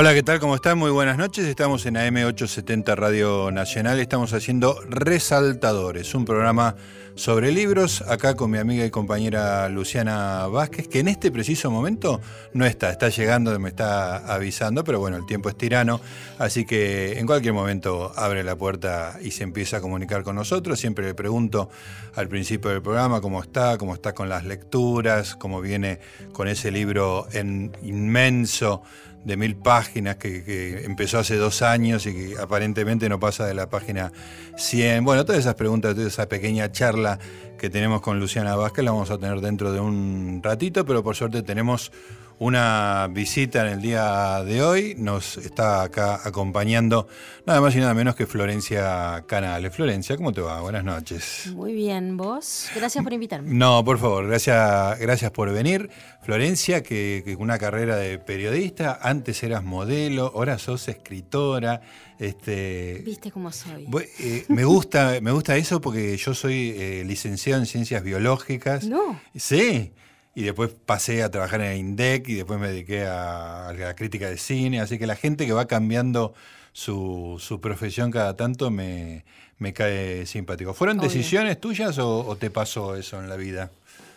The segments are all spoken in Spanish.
Hola, ¿qué tal? ¿Cómo están? Muy buenas noches. Estamos en AM870 Radio Nacional. Estamos haciendo Resaltadores, un programa sobre libros, acá con mi amiga y compañera Luciana Vázquez, que en este preciso momento no está, está llegando, me está avisando, pero bueno, el tiempo es tirano, así que en cualquier momento abre la puerta y se empieza a comunicar con nosotros. Siempre le pregunto al principio del programa cómo está, cómo está con las lecturas, cómo viene con ese libro en inmenso de mil páginas que, empezó hace dos años y que aparentemente no pasa de la página 100. Bueno, todas esas preguntas, toda esa pequeña charla que tenemos con Luciana Vázquez la vamos a tener dentro de un ratito, pero por suerte tenemos una visita en el día de hoy. Nos está acá acompañando nada más y nada menos que Florencia Canales. Florencia, ¿cómo te va? Buenas noches. Muy bien, ¿vos? Gracias por invitarme. No, por favor, gracias, gracias por venir. Florencia, que, que una carrera de periodista, antes eras modelo, ahora sos escritora. Este, Viste cómo soy. Eh, me, gusta, me gusta eso porque yo soy eh, licenciado en ciencias biológicas. No. Sí y después pasé a trabajar en INDEC y después me dediqué a, la crítica de cine, así que la gente que va cambiando su, su profesión cada tanto me, me cae simpático. ¿Fueron decisiones tuyas o, te pasó eso en la vida?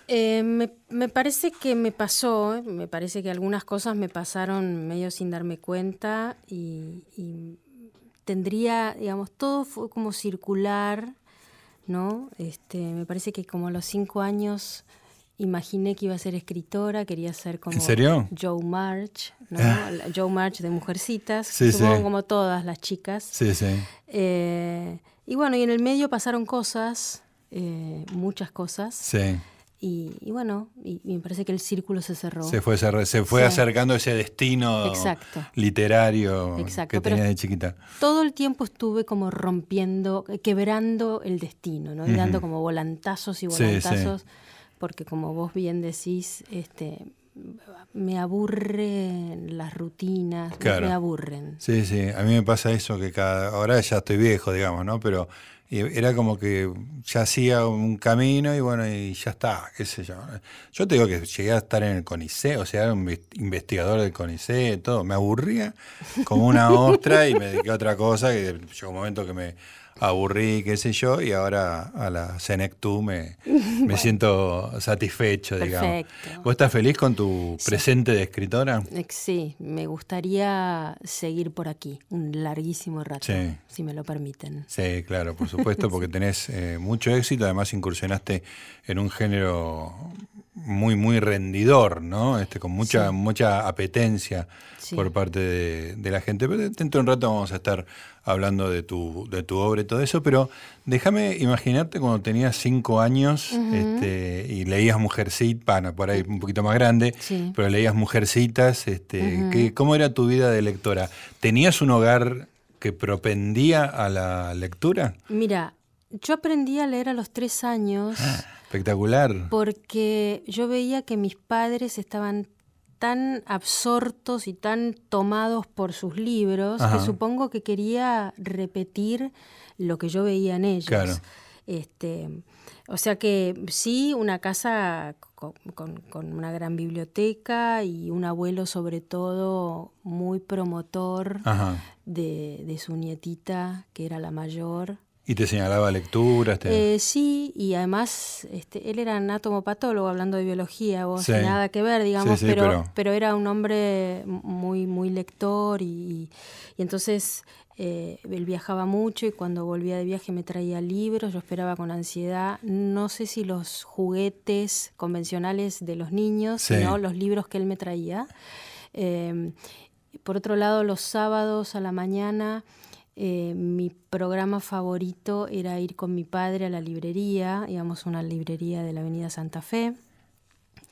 Eh, me, me, parece que me pasó, me parece que algunas cosas me pasaron medio sin darme cuenta y, y tendría, digamos, todo fue como circular, ¿no? Este, me parece que como a los cinco años imaginé que iba a ser escritora, quería ser como Joe March, ¿no? Ah. Joe March de Mujercitas, supongo como todas las chicas. Sí, sí. Eh, y bueno, y en el medio pasaron cosas, eh, muchas cosas. Sí. Y, bueno, y, me parece que el círculo se cerró. Se fue, se fue acercando ese destino literario que tenía de chiquita. Todo el tiempo estuve como rompiendo, quebrando el destino, ¿no? dando como volantazos y volantazos porque como vos bien decís, este, me aburren las rutinas, me aburren. Sí, sí, a mí me pasa eso que cada, ahora ya estoy viejo, digamos, ¿no? Pero era como que ya hacía un camino y bueno, y ya está, qué sé yo. Yo te digo que llegué a estar en el CONICET, o sea, era un investigador del CONICET, todo. Me aburría como una ostra y me dediqué a otra cosa que llegó un momento que me aburrí, qué sé yo, y ahora a la Senectú me, me siento satisfecho, digamos. ¿Vos estás feliz con tu presente de escritora? Sí, me gustaría seguir por aquí un larguísimo rato, si me lo permiten. Sí, claro, por supuesto, porque tenés eh, mucho éxito, además incursionaste en un género muy, muy rendidor, ¿no? Este, con mucha, mucha apetencia por parte de, la gente. Pero dentro de un rato vamos a estar hablando de tu, de tu obra y todo eso, pero déjame imaginarte cuando tenías cinco años este, y leías Mujercitas, bueno, por ahí un poquito más grande, pero leías Mujercitas, este, ¿cómo era tu vida de lectora? ¿Tenías un hogar que propendía a la lectura? Mira, yo aprendí a leer a los tres años. Ah, espectacular. Porque yo veía que mis padres estaban tan absortos y tan tomados por sus libros que supongo que quería repetir lo que yo veía en ellos. Claro. Este, o sea que sí, una casa con, una gran biblioteca y un abuelo sobre todo muy promotor de, de, su nietita, que era la mayor. ¿Y te señalaba lecturas? Eh, sí, y además este, él era anatomopatólogo, hablando de biología, o sea, nada que ver, digamos, pero, pero, era un hombre muy, muy lector y, y entonces eh, él viajaba mucho y cuando volvía de viaje me traía libros, yo esperaba con ansiedad, no sé si los juguetes convencionales de los niños, sino los libros que él me traía. Eh, por otro lado, los sábados a la mañana eh, mi programa favorito era ir con mi padre a la librería, íbamos a una librería de la Avenida Santa Fe,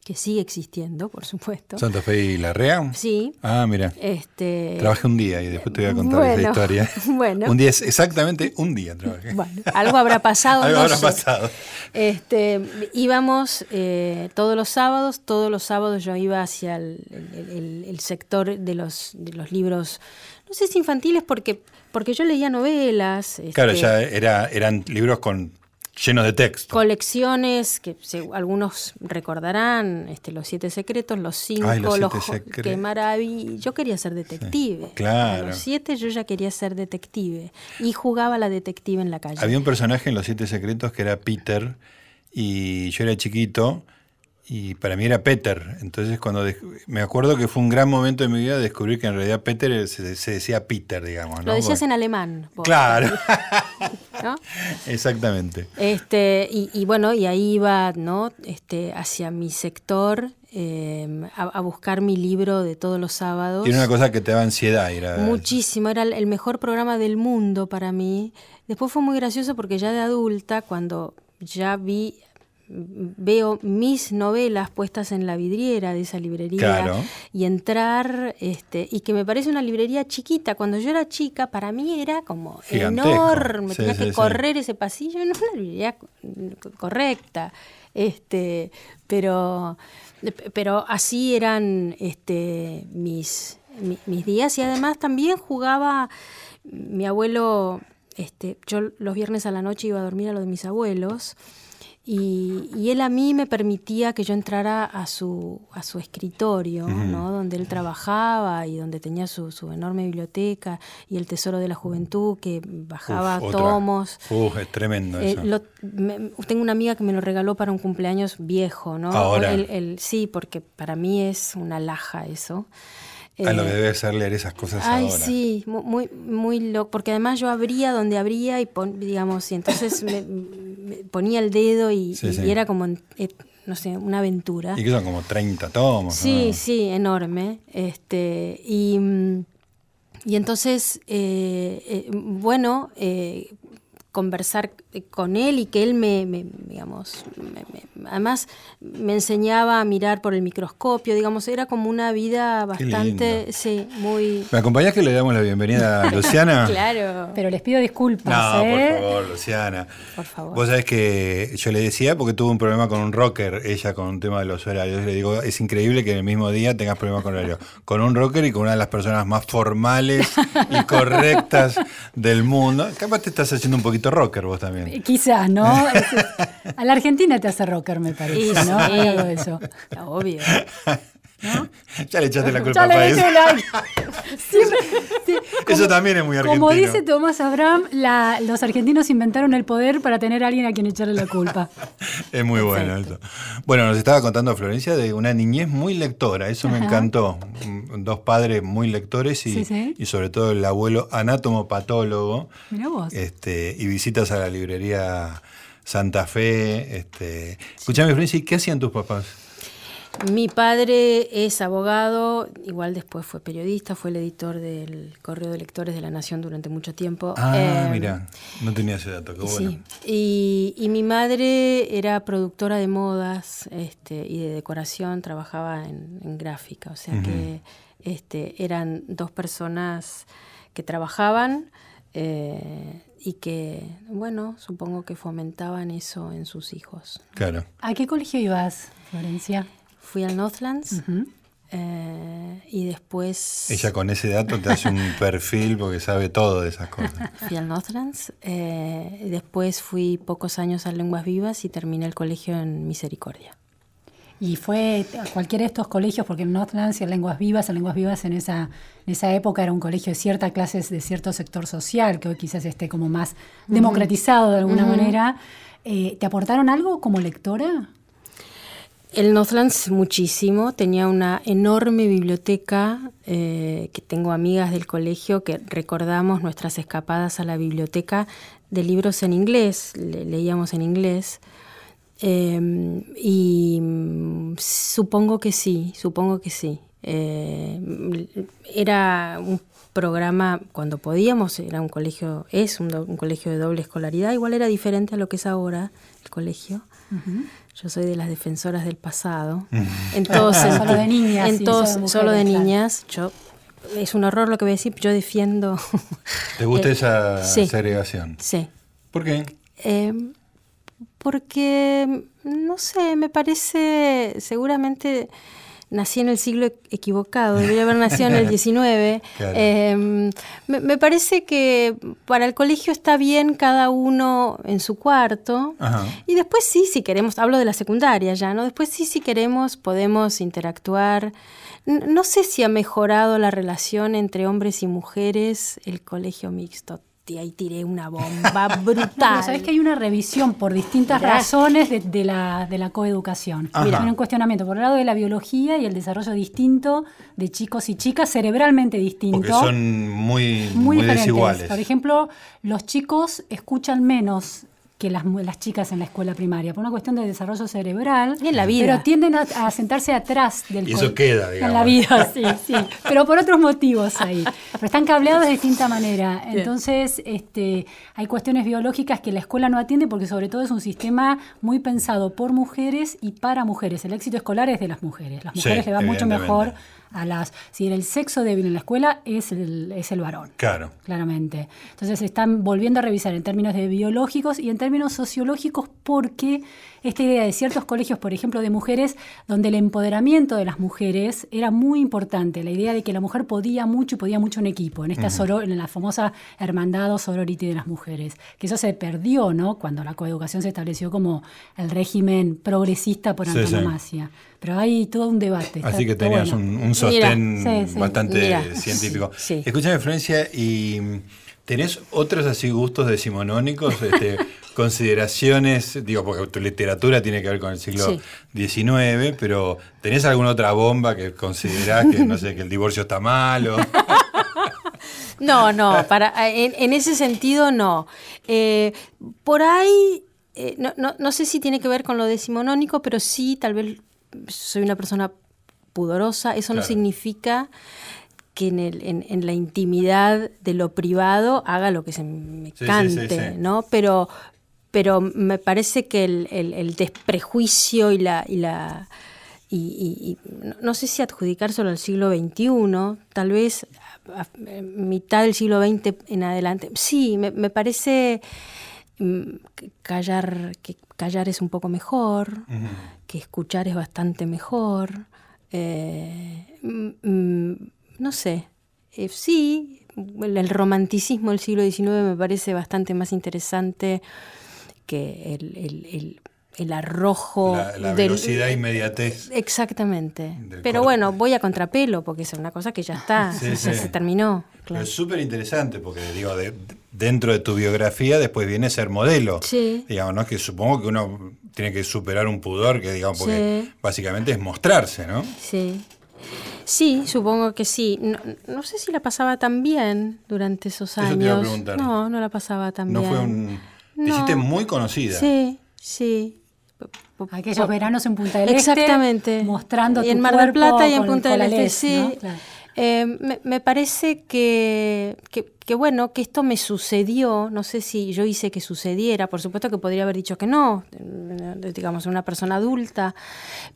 que sigue existiendo, por supuesto. ¿Santa Fe y La Rea? Sí. Ah, mira. Este, trabajé un día y después te voy a contar esa historia. Bueno. un día, exactamente un día trabajé. Bueno, algo habrá pasado. algo habrá pasado. Este, íbamos eh, todos los sábados, todos los sábados yo iba hacia el, el sector de los, de los libros, no sé si infantiles porque porque yo leía novelas. Claro, este, ya era, eran libros con Lleno de texto. Colecciones que algunos recordarán, este, los siete secretos, los cinco, los, qué maravilla. Yo quería ser detective. claro. A los siete yo ya quería ser detective y jugaba la detective en la calle. Había un personaje en los siete secretos que era Peter y yo era chiquito y para mí era Peter. Entonces, cuando me acuerdo que fue un gran momento de mi vida descubrir que en realidad Peter se, decía Peter, digamos. Lo decías en alemán. Claro. Exactamente. Este, y, bueno, y ahí iba, ¿no? Este, hacia mi sector. Em, a, buscar mi libro de todos los sábados. Tiene una cosa que te daba ansiedad. Era... Muchísimo, era el mejor programa del mundo para mí. Después fue muy gracioso porque ya de adulta, cuando ya vi veo mis novelas puestas en la vidriera de esa librería y entrar, este, y que me parece una librería chiquita. Cuando yo era chica, para mí era como enorme, tenía que correr ese pasillo, no una librería correcta. Este, pero, pero así eran este, mis, mis días. Y además también jugaba mi abuelo, este, yo los viernes a la noche iba a dormir a lo de mis abuelos y, él a mí me permitía que yo entrara a su, a su escritorio, ¿no? donde él trabajaba y donde tenía su, su, enorme biblioteca y el Tesoro de la Juventud que bajaba tomos. Uf, es tremendo eh, eso. tengo una amiga que me lo regaló para un cumpleaños viejo, ¿no? Ahora. sí, porque para mí es una laja eso. A lo que eh, debe ser leer esas cosas ay, sí, muy, muy loco, porque además yo abría donde abría y, digamos, y entonces me, ponía el dedo y, era como, eh, no sé, una aventura. Y que son como 30 tomos. Sí, sí, enorme. Este, y, y entonces, eh, bueno, conversar con él y que él me, digamos, además me enseñaba a mirar por el microscopio, digamos, era como una vida bastante, sí, muy... ¿Me acompañás que le damos la bienvenida a Luciana? claro. Pero les pido disculpas. No, por ¿eh? favor, Luciana. Por favor. Vos sabés que yo le decía porque tuvo un problema con un rocker, ella con un tema de los horarios. Le digo, es increíble que en el mismo día tengas problemas con horario. Con un rocker y con una de las personas más formales y correctas del mundo. Capaz te estás haciendo un poquito rocker vos también. Eh, quizás, ¿no? a la Argentina te hace rocker, me parece, ¿no? Algo de eso. Obvio. Ya le echaste la culpa a eso. La... eso también es muy argentino. Como dice Tomás Abraham, los argentinos inventaron el poder para tener a alguien a quien echarle la culpa. es muy bueno eso. Bueno, nos estaba contando Florencia de una niñez muy lectora, eso me encantó. Dos padres muy lectores y, y sobre todo el abuelo anátomo patólogo. Mirá vos. Este, y visitas a la librería Santa Fe. Este. Escuchame, Florencia, ¿qué hacían tus papás? Mi padre es abogado, igual después fue periodista, fue el editor del Correo de Lectores de la Nación durante mucho tiempo. Ah, em, mira, no tenía ese dato, qué bueno. Sí, y, mi madre era productora de modas este, y de decoración, trabajaba en, gráfica, o sea que este, eran dos personas que trabajaban. Eh, y que, bueno, supongo que fomentaban eso en sus hijos. Claro. ¿A qué colegio ibas, Florencia? Fui al Northlands. Eh, y después... Ella con ese dato te hace un perfil porque sabe todo de esas cosas. Fui al Northlands, eh, después fui pocos años a Lenguas Vivas y terminé el colegio en Misericordia. Y fue a cualquiera de estos colegios, porque el Northlands y el Lenguas Vivas, el Lenguas Vivas en esa, en esa época era un colegio de cierta clase, de cierto sector social, que hoy quizás esté como más democratizado de alguna manera. Eh, ¿Te aportaron algo como lectora? El Northlands muchísimo, tenía una enorme biblioteca, eh, que tengo amigas del colegio que recordamos nuestras escapadas a la biblioteca de libros en inglés, leíamos en inglés, em, y mm, supongo que sí, supongo que sí. Eh, era un programa cuando podíamos, era un colegio, es un, colegio de doble escolaridad, igual era diferente a lo que es ahora el colegio. Yo soy de las defensoras del pasado. Entonces, solo de niñas. solo de niñas. Yo es un horror lo que voy a decir, yo defiendo. ¿Te gusta eh, esa segregación? Sí. ¿Por qué? Em, porque, no sé, me parece, seguramente nací en el siglo equivocado, debería haber nacido en el 19. Em, me, parece que para el colegio está bien cada uno en su cuarto. Y después sí, si queremos, hablo de la secundaria ya, ¿no? Después sí, si queremos, podemos interactuar. No sé si ha mejorado la relación entre hombres y mujeres el colegio mixto y ahí tiré una bomba brutal. Sabes que hay una revisión por distintas razones de, la, de la coeducación. Mira, Hay un cuestionamiento por el lado de la biología y el desarrollo distinto de chicos y chicas, cerebralmente distinto. Porque son muy, muy, muy desiguales. Por ejemplo, los chicos escuchan menos que las, las, chicas en la escuela primaria, por una cuestión de desarrollo cerebral. Y en la vida. Pero tienden a, sentarse atrás del Y eso queda, digamos. En la vida, sí, sí. Pero por otros motivos ahí. Pero están cableados de distinta manera. Entonces, este, hay cuestiones biológicas que la escuela no atiende porque sobre todo es un sistema muy pensado por mujeres y para mujeres. El éxito escolar es de las mujeres. Las mujeres le va mucho mejor a las... Si el sexo débil en la escuela es el, es el varón. Claro. Claramente. Entonces están volviendo a revisar en términos de biológicos y en términos sociológicos porque esta idea de ciertos colegios, por ejemplo, de mujeres, donde el empoderamiento de las mujeres era muy importante, la idea de que la mujer podía mucho y podía mucho en equipo, en esta en la famosa hermandad o sorority de las mujeres, que eso se perdió, ¿no? Cuando la coeducación se estableció como el régimen progresista por antonomasia. Pero hay todo un debate. Así que tenías un, sostén bastante científico. Escúchame, Florencia, y ¿tenés otros así gustos decimonónicos? Este, consideraciones, digo, porque tu literatura tiene que ver con el siglo XIX, pero ¿tenés alguna otra bomba que considerás que, no sé, que el divorcio está malo? No, no, para, en, ese sentido no. Eh, por ahí, eh, no, no, no, sé si tiene que ver con lo decimonónico, pero sí, tal vez soy una persona pudorosa, eso no significa que en, el, en, la intimidad de lo privado haga lo que se me cante, ¿no? Pero, pero me parece que el, desprejuicio y la... Y la y, no sé si adjudicárselo al siglo XXI, tal vez a, mitad del siglo XX en adelante. Sí, me, parece callar, que callar es un poco mejor, que escuchar es bastante mejor. Eh, mm, mm, no sé, eh, sí, el romanticismo del siglo XIX me parece bastante más interesante que el, el, arrojo. La, velocidad e inmediatez. Exactamente. Pero bueno, voy a contrapelo porque es una cosa que ya está, ya se terminó. Pero es súper interesante porque, digo, dentro de tu biografía después viene ser modelo. Sí. Digamos, ¿no? Que supongo que uno tiene que superar un pudor que, digamos, porque básicamente es mostrarse, ¿no? Sí. Sí, supongo que sí. No, sé si la pasaba tan bien durante esos años. No, no la pasaba tan bien. No fue un te hiciste muy conocida. Sí, sí. Aquellos veranos en Punta del Este. Exactamente. Mostrando y en Mar del Plata y en Punta del Este, sí. Eh, me, parece que, que, bueno, que esto me sucedió, no sé si yo hice que sucediera, por supuesto que podría haber dicho que no, eh, digamos, una persona adulta,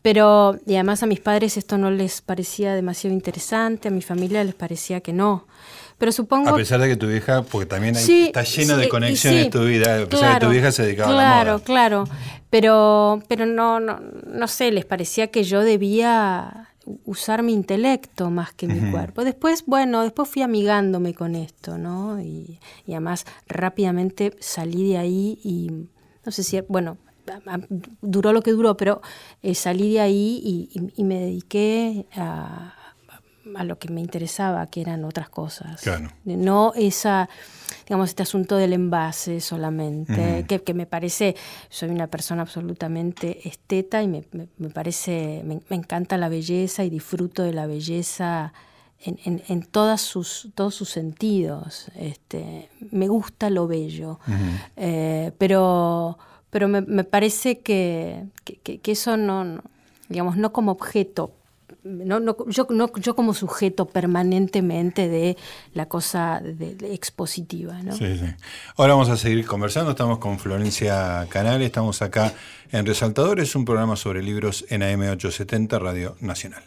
pero, y además a mis padres esto no les parecía demasiado interesante, a mi familia les parecía que no. Pero supongo... A pesar de que tu vieja, porque también está lleno de conexiones tu vida, a pesar de que tu vieja se dedicaba a la moda. Claro, claro. Pero, pero no, no, no sé, les parecía que yo debía usar mi intelecto más que mi cuerpo. Después, bueno, después fui amigándome con esto, ¿no? Y, además rápidamente salí de ahí y no sé si, bueno, duró lo que duró, pero eh, salí de ahí y me dediqué a, a lo que me interesaba, que eran otras cosas. No esa, digamos, este asunto del envase solamente, que, me parece, soy una persona absolutamente esteta y me, parece, me, encanta la belleza y disfruto de la belleza en, en, todas sus, todos sus sentidos. Este, me gusta lo bello, eh, pero, pero me, parece que, que, eso no, digamos, no como objeto no, no, yo, no, yo como sujeto permanentemente de la cosa de, expositiva. ¿no? Sí, sí. Ahora vamos a seguir conversando. Estamos con Florencia Canal, estamos acá en Resaltadores, un programa sobre libros en AM870 Radio Nacional.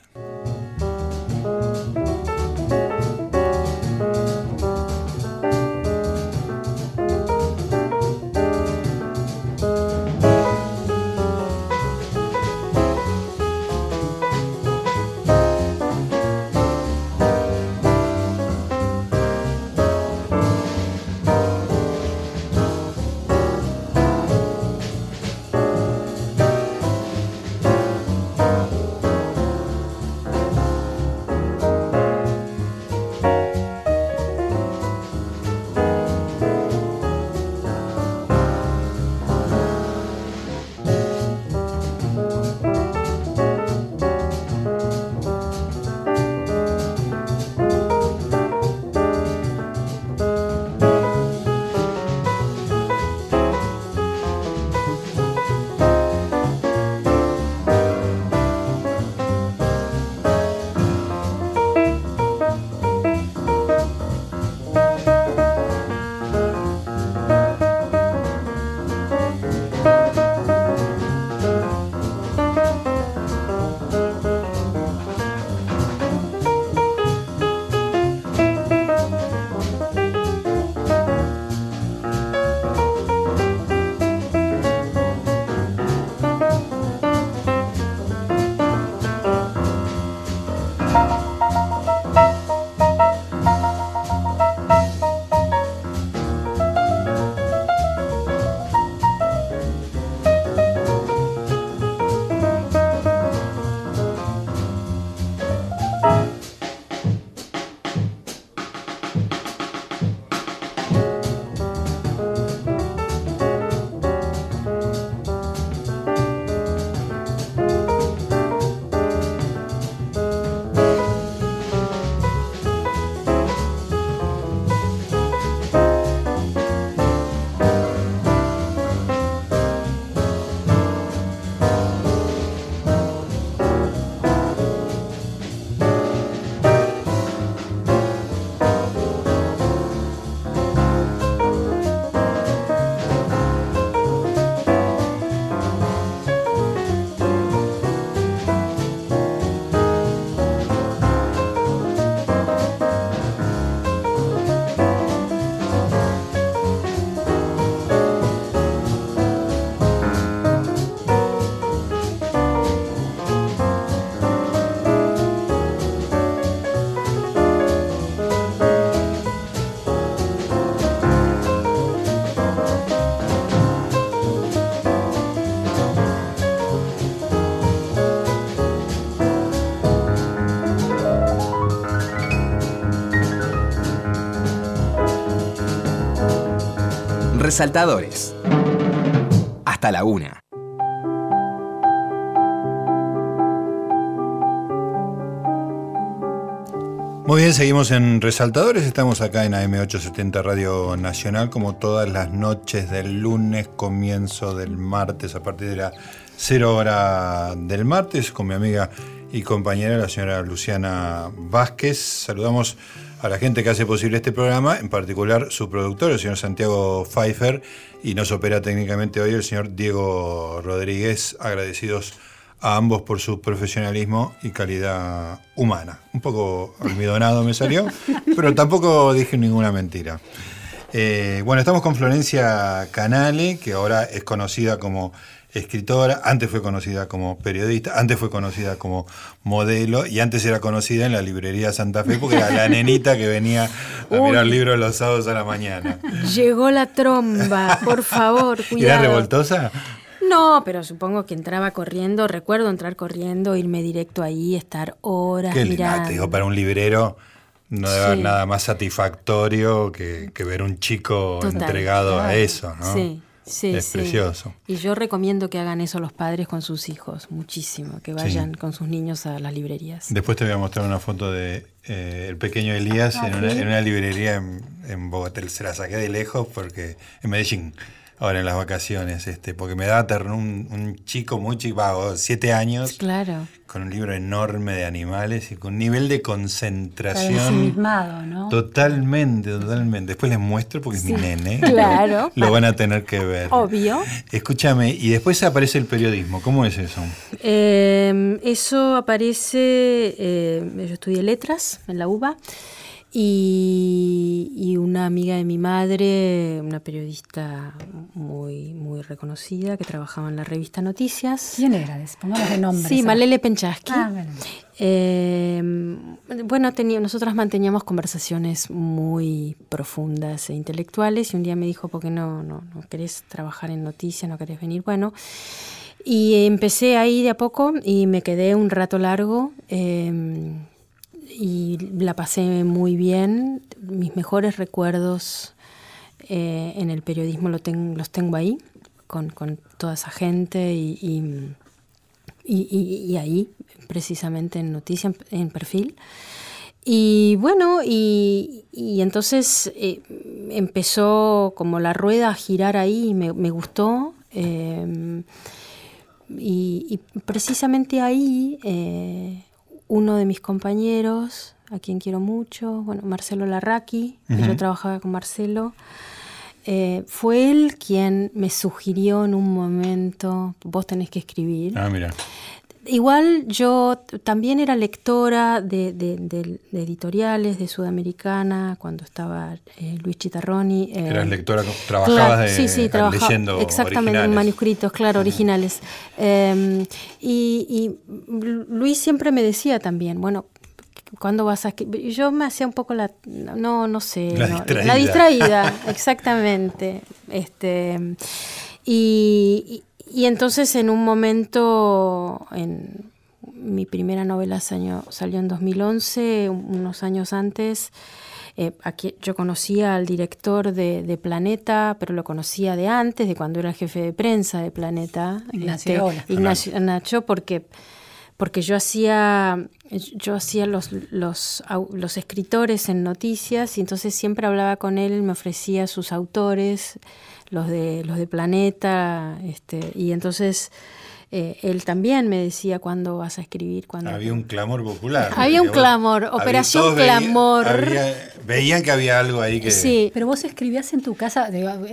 Resaltadores. Hasta la una. Muy bien, seguimos en Resaltadores, estamos acá en AM870 Radio Nacional como todas las noches del lunes, comienzo del martes, a partir de la cero hora del martes, con mi amiga y compañera, la señora Luciana Vázquez. Saludamos a la gente que hace posible este programa, en particular su productor, el señor Santiago Pfeiffer, y nos opera técnicamente hoy el señor Diego Rodríguez, agradecidos a ambos por su profesionalismo y calidad humana. Un poco almidonado me salió, pero tampoco dije ninguna mentira. Eh, bueno, estamos con Florencia Canale, que ahora es conocida como escritora, antes fue conocida como periodista, antes fue conocida como modelo y antes era conocida en la librería Santa Fe porque era la nenita que venía a mirar libros los sábados a la mañana. Llegó la tromba, por favor, cuidado. ¿Era revoltosa? No, pero supongo que entraba corriendo, recuerdo entrar corriendo, irme directo ahí, estar horas Qué mirando. digo, para un librero no debe haber nada más satisfactorio que, ver un chico entregado a eso, ¿no? Sí. Sí, es precioso. Y yo recomiendo que hagan eso los padres con sus hijos, muchísimo, que vayan con sus niños a las librerías. Después te voy a mostrar una foto de eh, el pequeño Elías ah, en, una, librería en, en Bogotá. Se la saqué de lejos porque en Medellín ahora en las vacaciones, este, porque me da un, un chico muy chico, siete años, claro. con un libro enorme de animales y con un nivel de concentración. ¿no? Totalmente, totalmente. Después les muestro porque es mi nene. Claro. Lo, van a tener que ver. Obvio. Escúchame, y después aparece el periodismo. ¿Cómo es eso? Eh, eso aparece, eh, yo estudié letras en la UBA. Y, una amiga de mi madre, una periodista muy, muy reconocida que trabajaba en la revista Noticias. ¿Quién era? Pongamos de nombre. Sí, Malele Penchaski. Ah, eh, bueno, nosotras manteníamos conversaciones muy profundas e intelectuales y un día me dijo, ¿por qué no, no, no querés trabajar en noticias, no querés venir? Bueno, y empecé ahí de a poco y me quedé un rato largo. Eh, y la pasé muy bien. Mis mejores recuerdos eh, en el periodismo lo los tengo ahí, con, toda esa gente y, y, ahí, precisamente en Noticia, en, Perfil. Y bueno, y, entonces eh, empezó como la rueda a girar ahí y me, gustó. Eh, y, precisamente ahí uno de mis compañeros, a quien quiero mucho, bueno, Marcelo Larraqui, yo trabajaba con Marcelo, eh, fue él quien me sugirió en un momento, vos tenés que escribir. Ah, mira. Igual yo también era lectora de, editoriales de Sudamericana cuando estaba eh, Luis Chitarroni. Eh, Eras lectora, trabajabas de, sí, sí, trabajaba, leyendo Exactamente, en manuscritos, claro, originales. Em, y, Luis siempre me decía también, bueno, ¿cuándo vas a? Yo me hacía un poco la, no, no sé, la distraída, la distraída exactamente. Este, y, y entonces en un momento, en mi primera novela salió, salió en 2011, unos años antes, eh, aquí yo conocía al director de, Planeta, pero lo conocía de antes, de cuando era jefe de prensa de Planeta, Ignacio, este, Ignacio Nacho, porque porque yo hacía yo hacía los, los, los escritores en noticias y entonces siempre hablaba con él, me ofrecía sus autores los de, los de Planeta, este, y entonces eh, él también me decía cuándo vas a escribir. Cuándo... Había un clamor popular. Había un clamor, Operación Clamor. Veían, que había algo ahí que... Sí. Pero vos escribías en tu casa,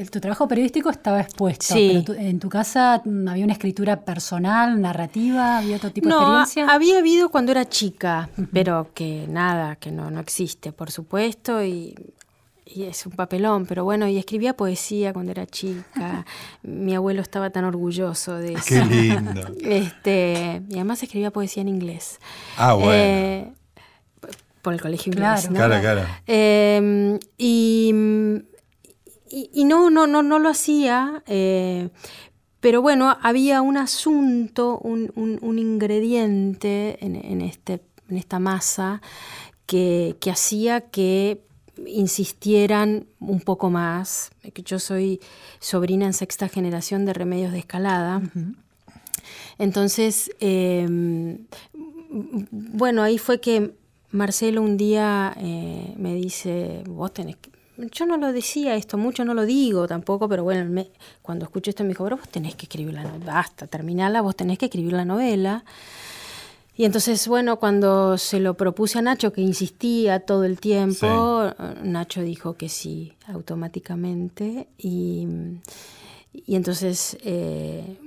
tu trabajo periodístico estaba expuesto, sí. pero en tu casa había una escritura personal, narrativa, había otro tipo de experiencia. había habido cuando era chica, pero que nada, que no, no existe, por supuesto, y y es un papelón, pero bueno, y escribía poesía cuando era chica. Mi abuelo estaba tan orgulloso de eso. Qué lindo. Este, y además escribía poesía en inglés. Ah, bueno. Eh, por el colegio inglés. Claro, claro. Em, y, y, no, no, no, no lo hacía. Eh, pero bueno, había un asunto, un, un, ingrediente en, en, este, en esta masa que, que hacía que insistieran un poco más. Yo soy sobrina en sexta generación de Remedios de Escalada. Entonces, em, bueno, ahí fue que Marcelo un día eh, me dice, vos tenés que... Yo no lo decía esto, mucho no lo digo tampoco, pero bueno, cuando escuché esto me dijo, pero vos tenés que escribir la novela, basta, terminala, vos tenés que escribir la novela. Y entonces, bueno, cuando se lo propuse a Nacho, que insistía todo el tiempo, Nacho dijo que sí, automáticamente. Y, y entonces, eh,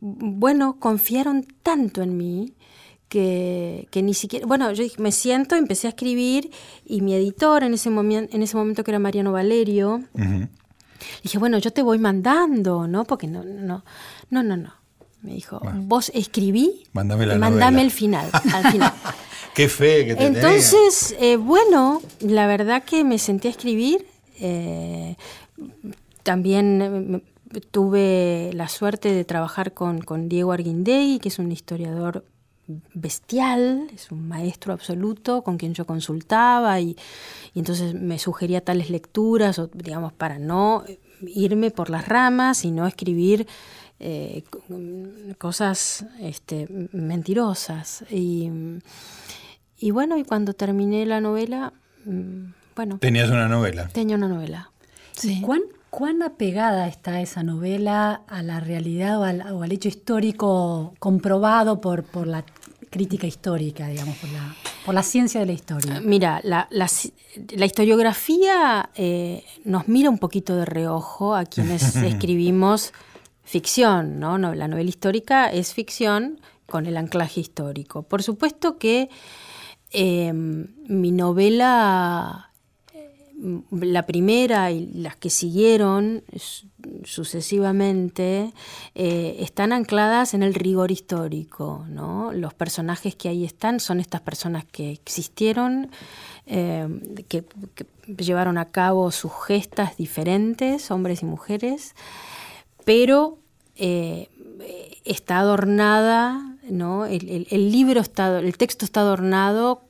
bueno, confiaron tanto en mí que, que, ni siquiera, bueno, yo me siento, empecé a escribir y mi editor en ese, momento en ese momento que era Mariano Valerio, dije, bueno, yo te voy mandando, ¿no? Porque no, no, no, no, no me dijo, vos escribí, mándame, el final, al final. Qué fe que tenés. Entonces, eh, bueno, la verdad que me senté a escribir. Eh, también eh, tuve la suerte de trabajar con, con Diego Arguindey, que es un historiador bestial, es un maestro absoluto con quien yo consultaba y, y, entonces me sugería tales lecturas, o, digamos, para no irme por las ramas y no escribir eh, cosas este, mentirosas. Y, y, bueno, y cuando terminé la novela, mm, bueno. ¿Tenías una novela? Tenía una novela. Sí. ¿Cuán, ¿Cuán apegada está esa novela a la realidad o al, hecho histórico comprobado por, por la crítica histórica, digamos, por la, por la ciencia de la historia? Mira, la, la, historiografía eh, nos mira un poquito de reojo a quienes escribimos ficción, ¿no? La novela histórica es ficción con el anclaje histórico. Por supuesto que em, mi novela, eh, la primera y las que siguieron sucesivamente, eh, están ancladas en el rigor histórico. Los personajes que ahí están son estas personas que existieron, em, que llevaron a cabo sus gestas diferentes, hombres y mujeres pero eh, está adornada, ¿no? El, libro está, el texto está adornado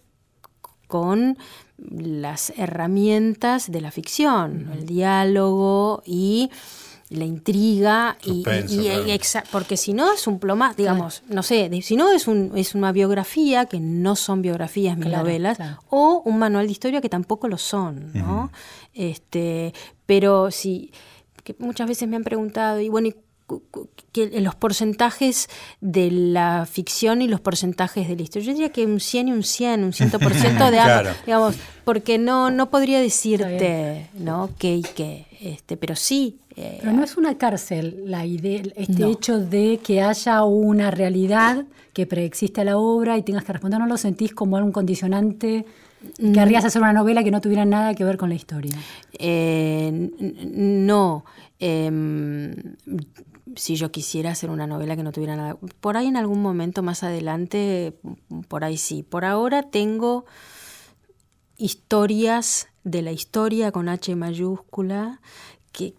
con las herramientas de la ficción, el diálogo y la intriga y, porque si no es un ploma, digamos, no sé, si no es un, es una biografía que no son biografías mis novelas o un manual de historia que tampoco lo son, ¿no? Este, pero si que muchas veces me han preguntado, y bueno, que los porcentajes de la ficción y los porcentajes de la historia. Yo diría que un 100 y un 100, un 100% de ambos, digamos, porque no, no podría decirte, ¿no? qué y qué, este, pero sí. Eh, pero no es una cárcel la idea, este hecho de que haya una realidad que preexiste a la obra y tengas que responder, ¿no lo sentís como algún condicionante? ¿Querrías hacer una novela que no tuviera nada que ver con la historia? Eh, no. Em, si yo quisiera hacer una novela que no tuviera nada. Por ahí en algún momento más adelante, por ahí sí. Por ahora tengo historias de la historia con H mayúscula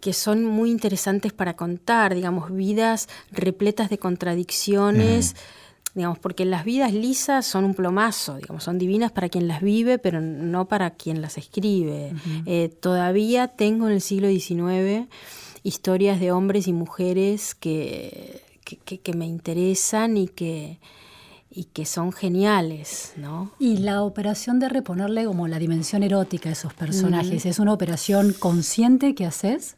que, son muy interesantes para contar, digamos, vidas repletas de contradicciones digamos, porque las vidas lisas son un plomazo, digamos, son divinas para quien las vive, pero no para quien las escribe. Eh, todavía tengo en el siglo XIX historias de hombres y mujeres que, que, me interesan y que, y que son geniales, ¿no? Y la operación de reponerle como la dimensión erótica a esos personajes, ¿es una operación consciente que haces?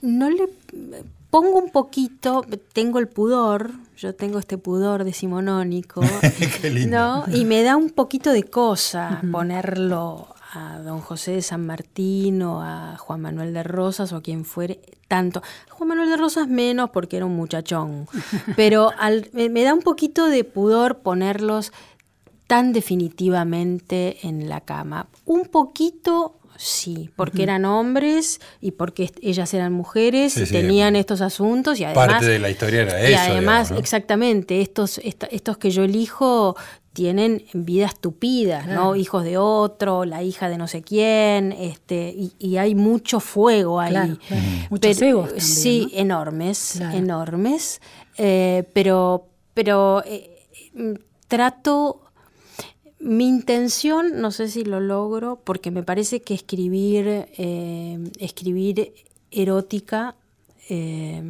No le pongo un poquito, tengo el pudor, yo tengo este pudor decimonónico, ¿no? Y me da un poquito de cosa ponerlo a don José de San Martín o a Juan Manuel de Rosas o a quien fuere, tanto. Juan Manuel de Rosas menos porque era un muchachón, pero me da un poquito de pudor ponerlos tan definitivamente en la cama. Un poquito Sí, porque eran hombres y porque ellas eran mujeres y tenían estos asuntos y además... Parte de la historia era eso. Y además, exactamente, estos, estos que yo elijo tienen vidas tupidas, ¿no? Hijos de otro, la hija de no sé quién, este, y, hay mucho fuego ahí. Muchos egos Sí, enormes, enormes, eh, pero, pero eh, trato mi intención, no sé si lo logro, porque me parece que escribir, eh, escribir erótica eh,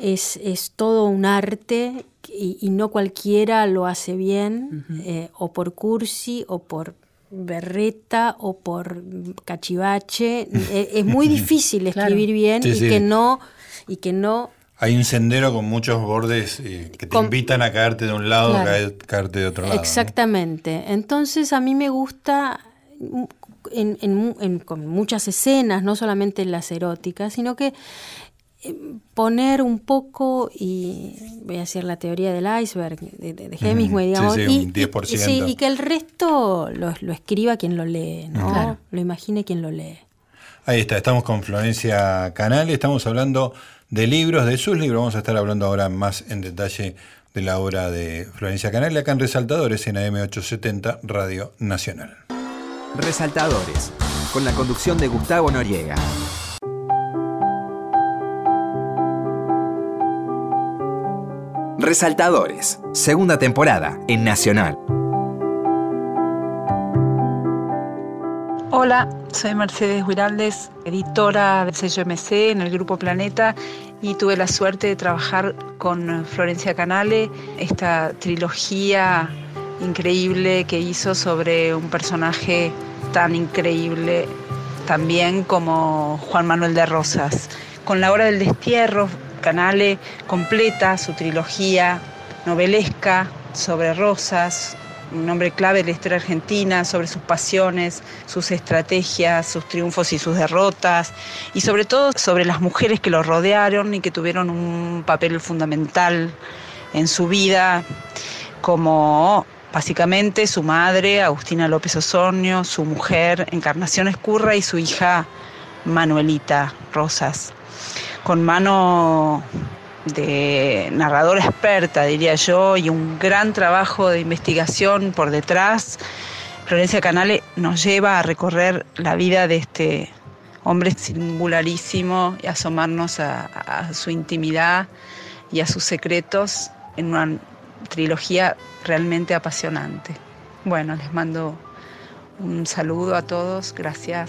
es, todo un arte y, no cualquiera lo hace bien, eh, o por cursi, o por berreta, o por cachivache. es muy difícil escribir bien y que no y que no hay un sendero con muchos bordes eh, que te invitan a caerte de un lado, a caerte de otro lado. Exactamente. Entonces a mí me gusta con muchas escenas, no solamente las eróticas, sino que eh, poner un poco, y voy a decir la teoría del iceberg de, de Hemingway, digamos, y, 10%. Y, que el resto lo, escriba quien lo lee, ¿no? Lo imagine quien lo lee. Ahí está, estamos con Florencia Canal, estamos hablando de libros, de sus libros. Vamos a estar hablando ahora más en detalle de la obra de Florencia Canal, acá en Resaltadores, en AM870 Radio Nacional. Resaltadores, con la conducción de Gustavo Noriega. Resaltadores, segunda temporada en Nacional. Hola, soy Mercedes Huiraldes, editora del sello MC en el Grupo Planeta y tuve la suerte de trabajar con Florencia Canale, esta trilogía increíble que hizo sobre un personaje tan increíble también como Juan Manuel de Rosas. Con la hora del destierro, Canale completa su trilogía novelesca sobre Rosas, un hombre clave de la historia argentina, sobre sus pasiones, sus estrategias, sus triunfos y sus derrotas, y sobre todo sobre las mujeres que lo rodearon y que tuvieron un papel fundamental en su vida, como básicamente su madre, Agustina López Osornio, su mujer, Encarnación Escurra, y su hija, Manuelita Rosas. Con mano de narradora experta, diría yo, y un gran trabajo de investigación por detrás, Florencia Canale nos lleva a recorrer la vida de este hombre singularísimo y asomarnos a, su intimidad y a sus secretos en una trilogía realmente apasionante. Bueno, les mando un saludo a todos, gracias.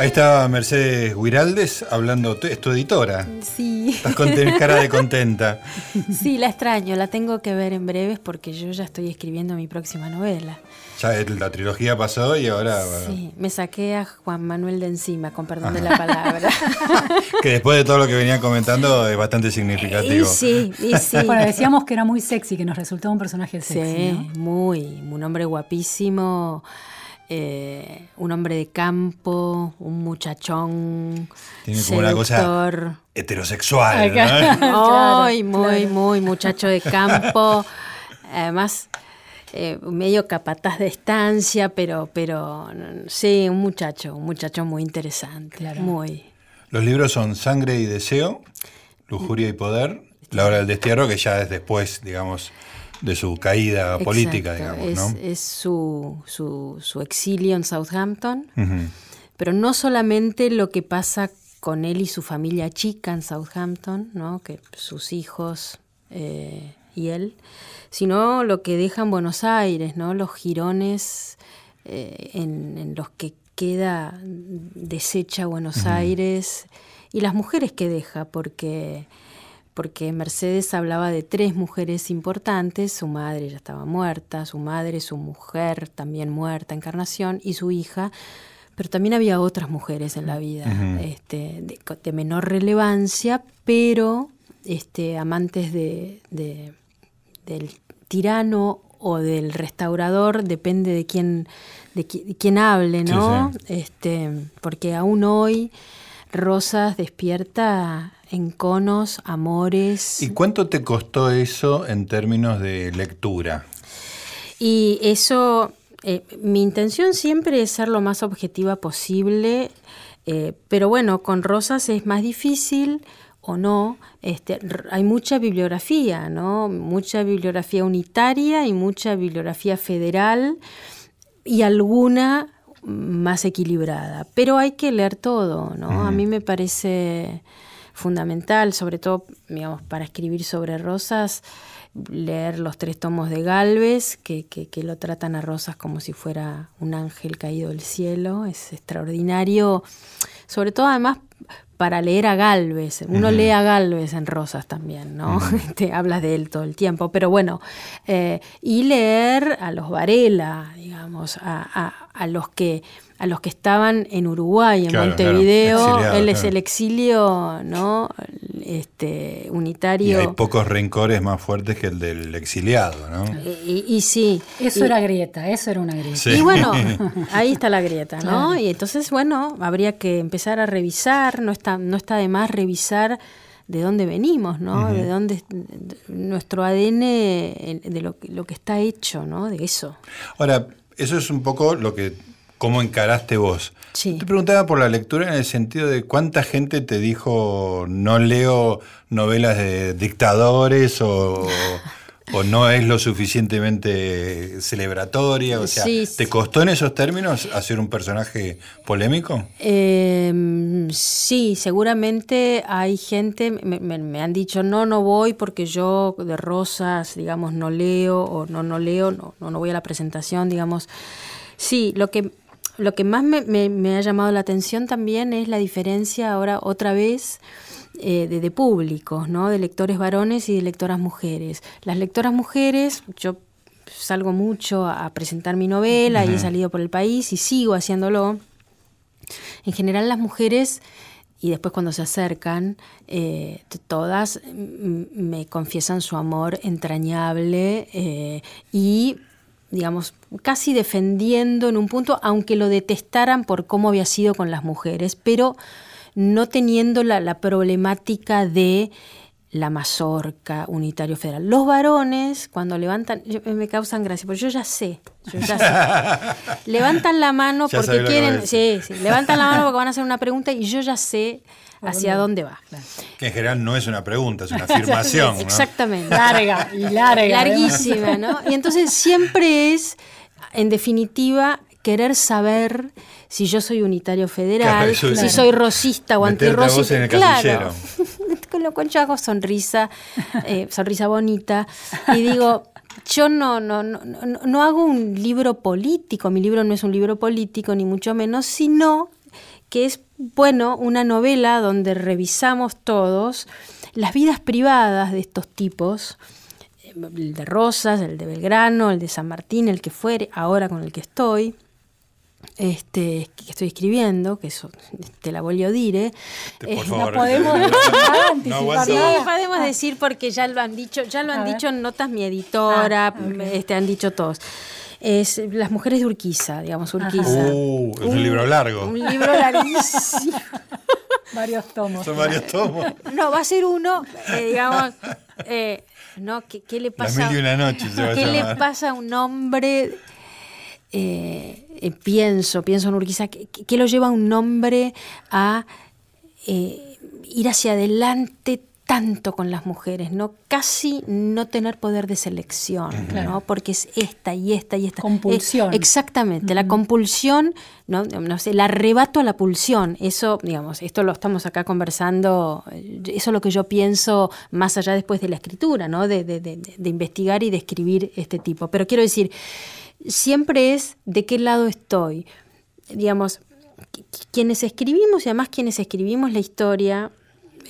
Ahí está Mercedes Huiraldes hablando, es tu editora. Sí. Estás con cara de contenta. Sí, la extraño, la tengo que ver en breves porque yo ya estoy escribiendo mi próxima novela. Ya la trilogía pasó y ahora... Sí, me saqué a Juan Manuel de encima, con perdón de la palabra. que después de todo lo que venía comentando es bastante significativo. sí, y sí. Bueno, decíamos que era muy sexy, que nos resultaba un personaje sexy. Sí, muy, un hombre guapísimo. Eh, un hombre de campo, un muchachón. Tiene como una cosa heterosexual. Ay, muy, muy muchacho de campo. Además, eh, medio capataz de estancia, pero, pero sí, un muchacho, un muchacho muy interesante. Muy. Los libros son Sangre y Deseo, Lujuria y Poder, La Hora del Destierro, que ya es después, digamos, de su caída política, digamos, es, ¿no? Es su, su, exilio en Southampton, pero no solamente lo que pasa con él y su familia chica en Southampton, ¿no? que sus hijos eh, y él, sino lo que deja en Buenos Aires, ¿no? los jirones eh, en, los que queda deshecha Buenos Aires y las mujeres que deja, porque porque Mercedes hablaba de tres mujeres importantes, su madre ya estaba muerta, su madre, su mujer también muerta, Encarnación, y su hija, pero también había otras mujeres en la vida, este, de, menor relevancia, pero este, amantes de, del tirano o del restaurador, depende de quién, de quién hable, ¿no? Este, porque aún hoy Rosas despierta enconos, amores. ¿Y cuánto te costó eso en términos de lectura? Y eso, eh, mi intención siempre es ser lo más objetiva posible, eh, pero bueno, con Rosas es más difícil o no, este, hay mucha bibliografía, ¿no? Mucha bibliografía unitaria y mucha bibliografía federal y alguna más equilibrada. Pero hay que leer todo, ¿no? A mí me parece fundamental, sobre todo, digamos, para escribir sobre rosas, leer los tres tomos de Galvez, que, que, que, lo tratan a Rosas como si fuera un ángel caído del cielo. Es extraordinario, sobre todo además para leer a Galvez. Uno lee a Galvez en Rosas también, ¿no? Te hablas de él todo el tiempo. Pero bueno, eh, y leer a los Varela, digamos, a, a los que a los que estaban en Uruguay, en Montevideo, él es el exilio, ¿no? Este, unitario. Y hay pocos rencores más fuertes que el del exiliado, ¿no? Y, sí. Eso era grieta, eso era una grieta. Y bueno, ahí está la grieta, ¿no? Y entonces, bueno, habría que empezar a revisar, no está, no está de más revisar de dónde venimos, ¿no? De dónde nuestro ADN, de lo, lo que está hecho, ¿no? De eso. Ahora, eso es un poco lo que cómo encaraste vos. Te preguntaba por la lectura en el sentido de cuánta gente te dijo no leo novelas de dictadores o, no es lo suficientemente celebratoria. O sea, ¿te costó en esos términos hacer un personaje polémico? Em, sí, seguramente hay gente, me, han dicho no, no voy porque yo de rosas, digamos, no leo o no, no leo, no, no voy a la presentación, digamos. Sí, lo que lo que más me, ha llamado la atención también es la diferencia ahora otra vez eh, de, públicos, ¿no? de lectores varones y de lectoras mujeres. Las lectoras mujeres, yo salgo mucho a presentar mi novela y he salido por el país y sigo haciéndolo. En general las mujeres y después cuando se acercan, eh, todas me confiesan su amor entrañable eh, y digamos, casi defendiendo en un punto, aunque lo detestaran por cómo había sido con las mujeres, pero no teniendo la, problemática de la mazorca unitario federal. Los varones, cuando levantan, me causan gracia, porque yo ya sé, yo ya sé. levantan la mano porque quieren, sí, sí, levantan la mano porque van a hacer una pregunta y yo ya sé hacia dónde va. Que en general no es una pregunta, es una afirmación. Exactamente. Larga y larga. Larguísima, ¿no? Y entonces siempre es, en definitiva, querer saber si yo soy unitario federal, si soy rosista o antirrosista. claro. Con lo cual yo hago sonrisa, eh, sonrisa bonita, y digo, yo no, no, no, no hago un libro político, mi libro no es un libro político, ni mucho menos, sino que es, bueno, una novela donde revisamos todos las vidas privadas de estos tipos, el de Rosas, el de Belgrano, el de San Martín, el que fuere, ahora con el que estoy, este, que estoy escribiendo, que eso te la voy a dire. Eh, no podemos sí, podemos decir porque ya lo han dicho, ya lo han dicho en notas mi editora, ah, este, han dicho todos es Las mujeres de Urquiza, digamos, Urquiza. Uh, es un, libro largo. Un libro larguísimo. varios tomos. Son varios tomos. No, va a ser uno, eh, digamos, eh, ¿no? ¿Qué, le pasa? La mil y una noche ¿Qué le pasa a un hombre? Eh, pienso, pienso en Urquiza, ¿qué, lo lleva a un hombre a ir hacia adelante tanto con las mujeres, ¿no? Casi no tener poder de selección, ¿no? Porque es esta y esta y esta. Compulsión. exactamente, la compulsión, ¿no? no sé, el arrebato a la pulsión. Eso, digamos, esto lo estamos acá conversando, eso es lo que yo pienso más allá después de la escritura, ¿no? De, de, de, de investigar y de escribir este tipo. Pero quiero decir, siempre es de qué lado estoy. Digamos, quienes escribimos y además quienes escribimos la historia,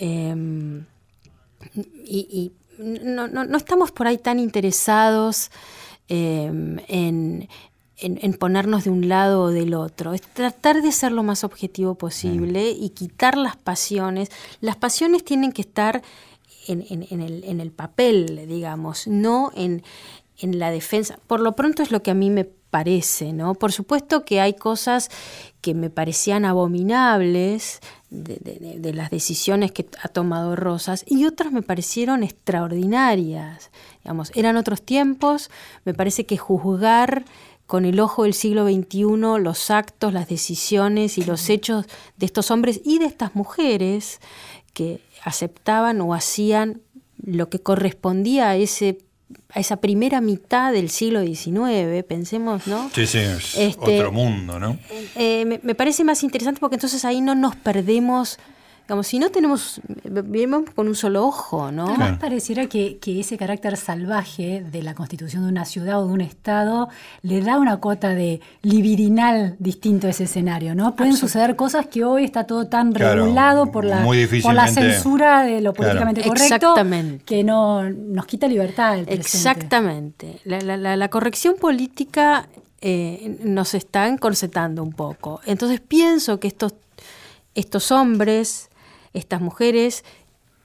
eh, y, no, no, estamos por ahí tan interesados em, en, en, ponernos de un lado o del otro. Es tratar de ser lo más objetivo posible y quitar las pasiones. Las pasiones tienen que estar en, en, el, en el papel, digamos, no en, en la defensa. Por lo pronto es lo que a mí me parece, ¿no? Por supuesto que hay cosas que me parecían abominables de, las decisiones que ha tomado Rosas y otras me parecieron extraordinarias. Eran otros tiempos, me parece que juzgar con el ojo del siglo XXI los actos, las decisiones y los hechos de estos hombres y de estas mujeres que aceptaban o hacían lo que correspondía a ese a esa primera mitad del siglo XIX, pensemos, ¿no? Sí, sí, es este, otro mundo, ¿no? Eh, me, parece más interesante porque entonces ahí no nos perdemos Digamos, si no tenemos, vivimos con un solo ojo, ¿no? Además pareciera que, ese carácter salvaje de la constitución de una ciudad o de un estado le da una cuota de libidinal distinto a ese escenario, ¿no? Pueden suceder cosas que hoy está todo tan regulado por la, por la censura de lo políticamente correcto que no nos quita libertad. Exactamente. La, corrección política eh, nos está encorsetando un poco. Entonces pienso que estos, estos hombres estas mujeres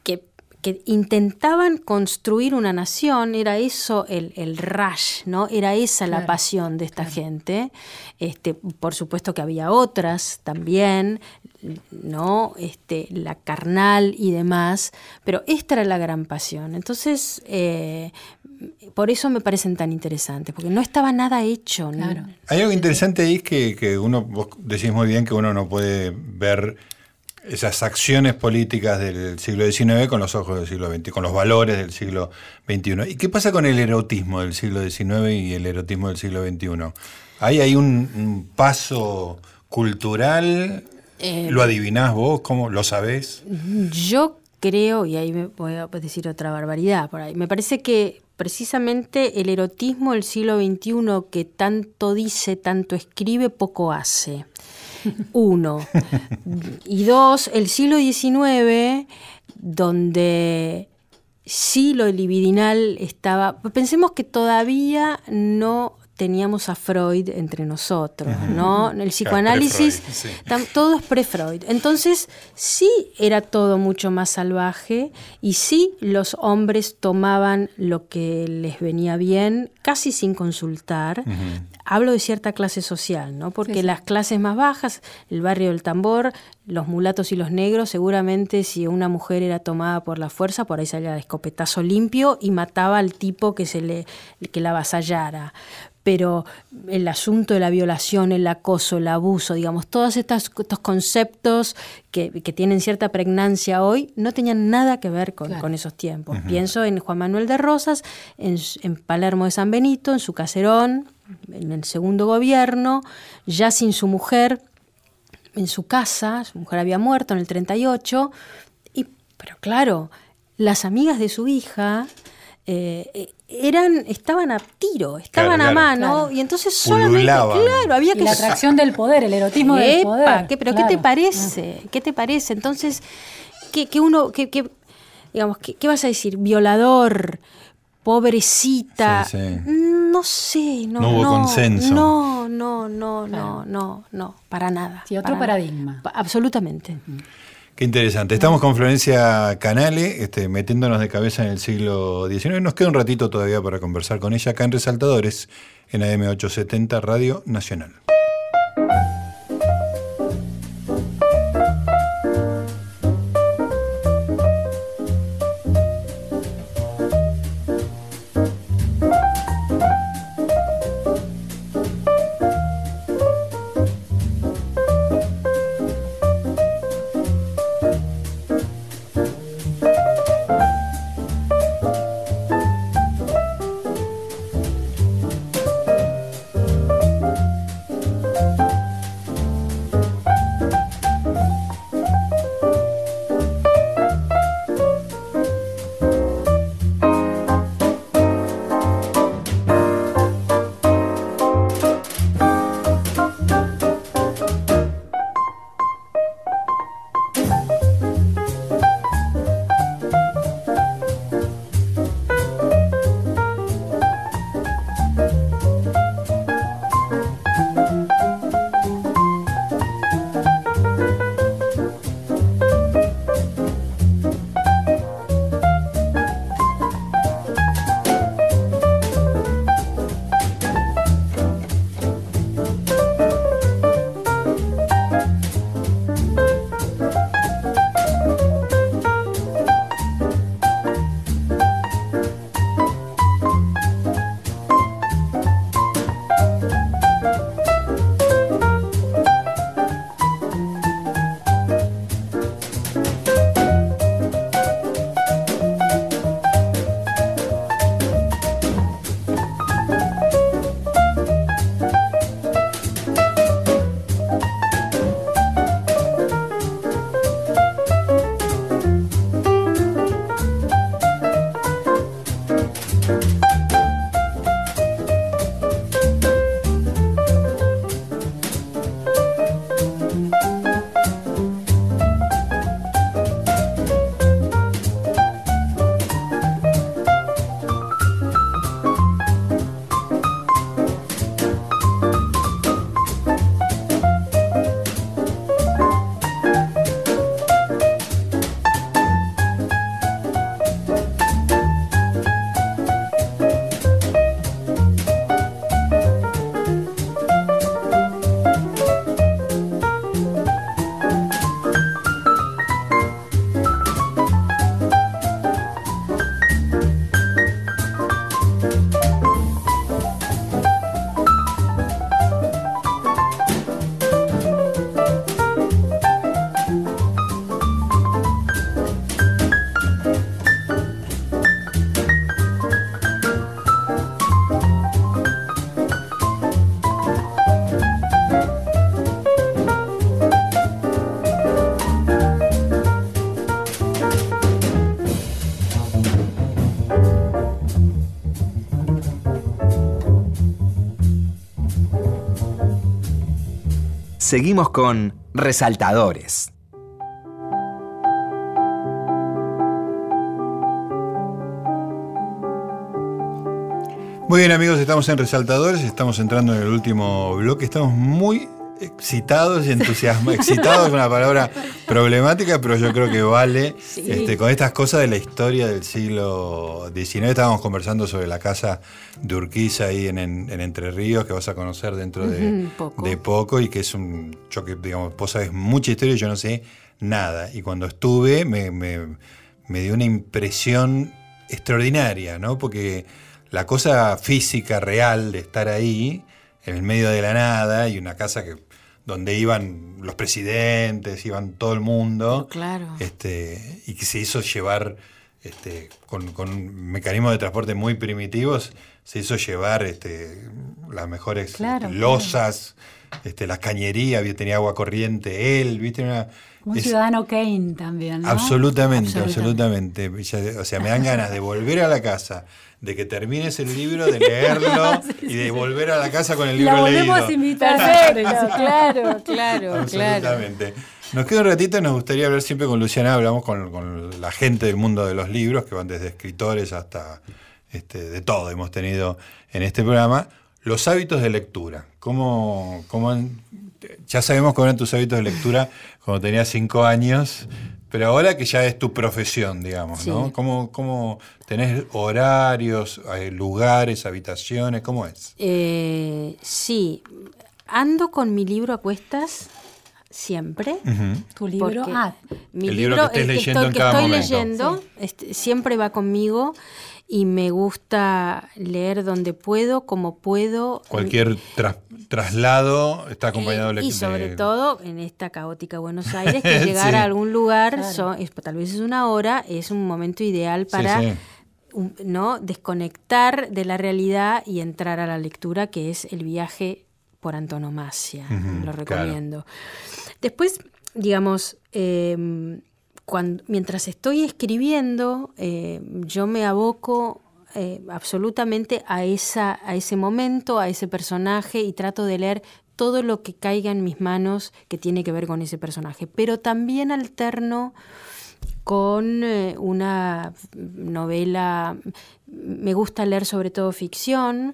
que, intentaban construir una nación, era eso el, el rush, ¿no? Era esa la pasión de esta gente. Este, por supuesto que había otras también, ¿no? Este, la carnal y demás, pero esta era la gran pasión. Entonces, eh, por eso me parecen tan interesantes, porque no estaba nada hecho. Hay algo interesante ahí que, que uno, vos decís muy bien que uno no puede ver esas acciones políticas del siglo XIX con los ojos del siglo XX, con los valores del siglo XXI. ¿Y qué pasa con el erotismo del siglo XIX y el erotismo del siglo XXI? ¿Ahí hay un, paso cultural? Eh, ¿Lo adivinás vos? ¿Cómo lo sabés? Yo creo, y ahí me voy a decir otra barbaridad por ahí, me parece que precisamente el erotismo del siglo XXI que tanto dice, tanto escribe, poco hace. Uno. Y dos, el siglo XIX, donde sí lo libidinal estaba. Pensemos que todavía no teníamos a Freud entre nosotros, ¿no? El psicoanálisis, todo es pre-Freud. Entonces, sí era todo mucho más salvaje y sí los hombres tomaban lo que les venía bien, casi sin consultar. Hablo de cierta clase social, ¿no? Porque las clases más bajas, el barrio del tambor, los mulatos y los negros, seguramente si una mujer era tomada por la fuerza, por ahí salía el escopetazo limpio y mataba al tipo que se le que la avasallara pero el asunto de la violación, el acoso, el abuso, digamos, todos estos, conceptos que, tienen cierta pregnancia hoy no tenían nada que ver con, esos tiempos. Pienso en Juan Manuel de Rosas, en, Palermo de San Benito, en su caserón, en el segundo gobierno, ya sin su mujer, en su casa, su mujer había muerto en el 38, y, pero claro, las amigas de su hija eh, eran, estaban a tiro, estaban a mano, y entonces solamente, claro, había que... la atracción del poder, el erotismo del poder. ¿qué, pero ¿qué te parece? ¿Qué te parece? Entonces, que, uno, que, digamos, ¿qué, vas a decir? Violador, pobrecita. No sé, no. No hubo consenso. No, no, no, no, no, no, para nada. Sí, otro paradigma. absolutamente. Qué interesante. Estamos con Florencia Canale, este, metiéndonos de cabeza en el siglo XIX. Nos queda un ratito todavía para conversar con ella acá en Resaltadores, en AM870 Radio Nacional. Seguimos con Resaltadores. Muy bien amigos, estamos en Resaltadores, estamos entrando en el último bloque, estamos muy excitados y entusiasmados. excitados es una palabra problemática, pero yo creo que vale. Este, con estas cosas de la historia del siglo XIX, estábamos conversando sobre la casa de Urquiza ahí en, Entre Ríos, que vas a conocer dentro de, poco. y que es un choque, digamos, vos sabes mucha historia y yo no sé nada. Y cuando estuve me, me dio una impresión extraordinaria, ¿no? Porque la cosa física, real de estar ahí, en el medio de la nada, y una casa que donde iban los presidentes, iban todo el mundo. Claro. Este, y que se hizo llevar este, con, con mecanismos de transporte muy primitivos, se hizo llevar este, las mejores losas, este, las cañerías, tenía agua corriente, él, viste una. Un ciudadano Kane también. ¿no? absolutamente, absolutamente. O sea, me dan ganas de volver a la casa de que termines el libro, de leerlo y de volver a la casa con el libro la leído. A invitar. claro, claro, Absolutamente. Nos queda un ratito, nos gustaría hablar siempre con Luciana, hablamos con, la gente del mundo de los libros, que van desde escritores hasta este, de todo hemos tenido en este programa. Los hábitos de lectura. ¿Cómo, cómo, ya sabemos cómo eran tus hábitos de lectura cuando tenías cinco años, pero ahora que ya es tu profesión, digamos, ¿no? ¿Cómo, tenés horarios, lugares, habitaciones? ¿Cómo es? Eh, sí, ando con mi libro a cuestas siempre. ¿Tu libro? Ah, mi el libro, que, leyendo estoy, que estoy leyendo este, siempre va conmigo y me gusta leer donde puedo, como puedo. Cualquier traslado está acompañado de Y sobre todo en esta caótica Buenos Aires, que llegar a algún lugar, tal vez es una hora, es un momento ideal para ¿no? desconectar de la realidad y entrar a la lectura, que es el viaje por antonomasia. lo recomiendo. Después, digamos, eh, mientras estoy escribiendo, eh, yo me aboco eh, absolutamente a, esa, a ese momento, a ese personaje y trato de leer todo lo que caiga en mis manos que tiene que ver con ese personaje. Pero también alterno con eh, una novela, me gusta leer sobre todo ficción,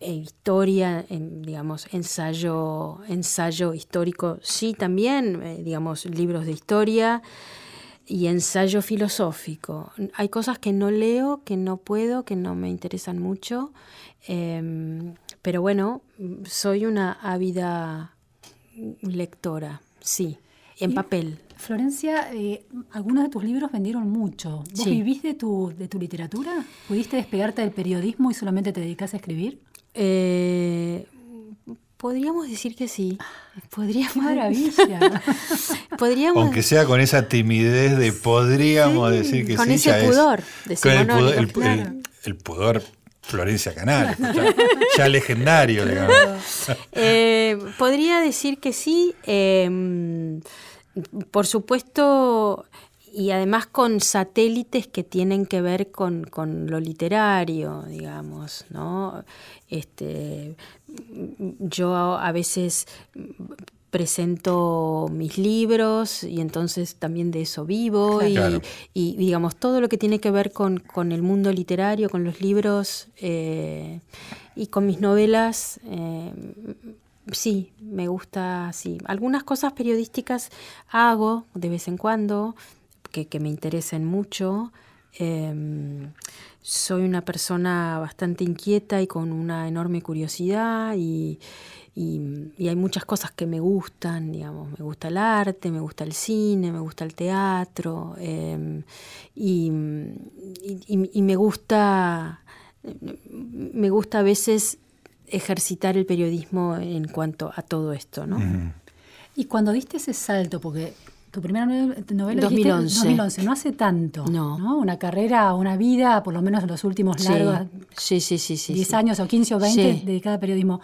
e historia, en, digamos, ensayo, ensayo histórico, sí también, eh, digamos, libros de historia y ensayo filosófico. Hay cosas que no leo, que no puedo, que no me interesan mucho, em, pero bueno, soy una ávida lectora, sí, en papel. Florencia, eh, algunos de tus libros vendieron mucho. ¿Vos vivís de tu, de tu literatura? ¿Pudiste despegarte del periodismo y solamente te dedicas a escribir? Eh, podríamos decir que sí. Podríamos. maravilla. podríamos... Aunque sea con esa timidez de podríamos decir que con sí. Ese pudor, con el pudor. El, pudor Florencia Canal, ya, legendario, digamos. Eh, podría decir que sí. Em, por supuesto, y además con satélites que tienen que ver con, con, lo literario, digamos, ¿no? Este, yo a veces presento mis libros y entonces también de eso vivo y, digamos todo lo que tiene que ver con, con el mundo literario, con los libros eh, y con mis novelas, eh, sí, me gusta, sí. Algunas cosas periodísticas hago de vez en cuando que, que me interesen mucho. Em, soy una persona bastante inquieta y con una enorme curiosidad y, hay muchas cosas que me gustan, digamos, me gusta el arte, me gusta el cine, me gusta el teatro em, y, me gusta me gusta a veces ejercitar el periodismo en cuanto a todo esto, ¿no? Y cuando diste ese salto, porque tu primera novela 2011. 2011, no hace tanto. No. Una carrera, una vida, por lo menos en los últimos largos sí, sí, sí, sí, 10 años o 15 o 20 dedicada al periodismo.